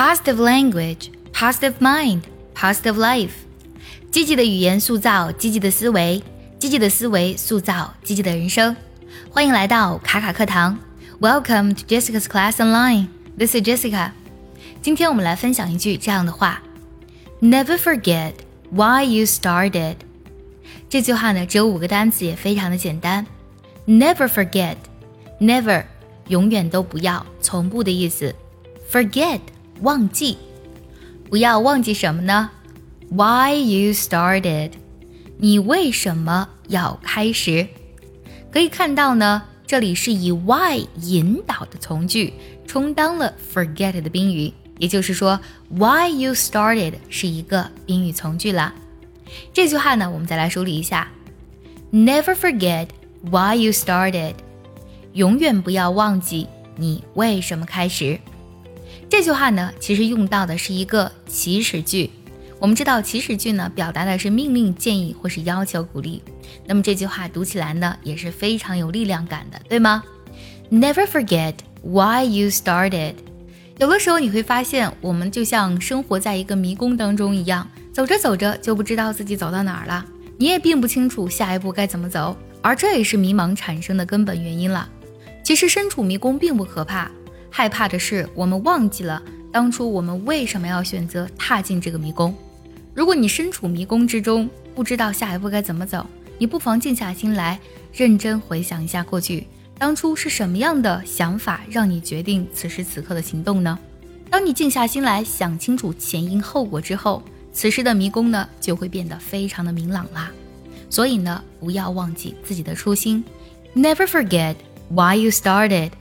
positive language, positive mind, positive life。积极的语言塑造积极的思维，积极的思维塑造积极的人生。欢迎来到卡卡课堂，Welcome to Jessica's Class Online. This is Jessica. 今天我们来分享一句这样的话：Never forget why you started。这句话呢只有五个单词，也非常的简单。Never forget, never 永远都不要，从不的意思。Forget 忘记，不要忘记什么呢？Why you started？你为什么要开始？可以看到呢，这里是以 why 引导的从句，充当了 forget 的宾语。也就是说，Why you started 是一个宾语从句啦。这句话呢，我们再来梳理一下：Never forget why you started，永远不要忘记你为什么开始。这句话呢，其实用到的是一个祈使句。我们知道祈使句呢，表达的是命令、建议或是要求、鼓励。那么这句话读起来呢，也是非常有力量感的，对吗？Never forget why you started。有的时候你会发现，我们就像生活在一个迷宫当中一样，走着走着就不知道自己走到哪儿了，你也并不清楚下一步该怎么走，而这也是迷茫产生的根本原因了。其实身处迷宫并不可怕，害怕的是我们忘记了当初我们为什么要选择踏进这个迷宫。如果你身处迷宫之中，不知道下一步该怎么走，你不妨静下心来，认真回想一下过去。当初是什么样的想法让你决定此时此刻的行动呢？当你静下心来想清楚前因后果之后，此时的迷宫呢就会变得非常的明朗啦。所以呢，不要忘记自己的初心，Never forget why you started，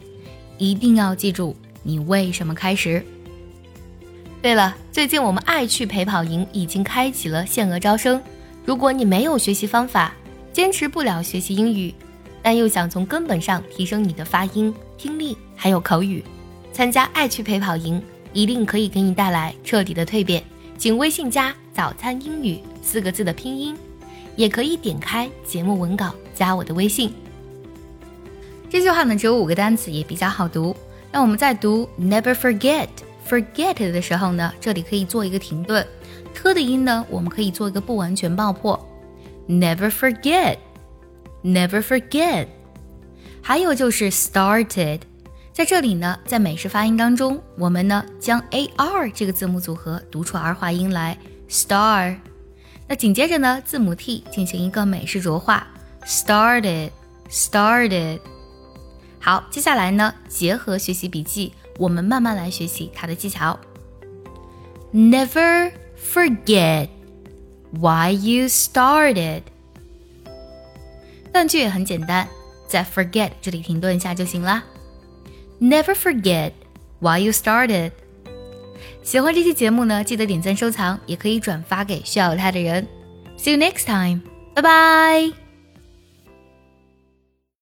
一定要记住你为什么开始。对了，最近我们爱趣陪跑营已经开启了限额招生，如果你没有学习方法，坚持不了学习英语。但又想从根本上提升你的发音、听力还有口语，参加爱趣陪跑营一定可以给你带来彻底的蜕变。请微信加“早餐英语”四个字的拼音，也可以点开节目文稿加我的微信。这句话呢只有五个单词，也比较好读。那我们在读 “never forget forget” 的时候呢，这里可以做一个停顿，t 的音呢我们可以做一个不完全爆破，“never forget”。Never forget，还有就是 started，在这里呢，在美式发音当中，我们呢将 ar 这个字母组合读出儿化音来 star，那紧接着呢，字母 t 进行一个美式浊化 started，started。好，接下来呢，结合学习笔记，我们慢慢来学习它的技巧。Never forget why you started。断句也很简单，在 forget 这里停顿一下就行啦。Never forget why you started。喜欢这期节目呢，记得点赞收藏，也可以转发给需要它的人。See you next time，拜拜。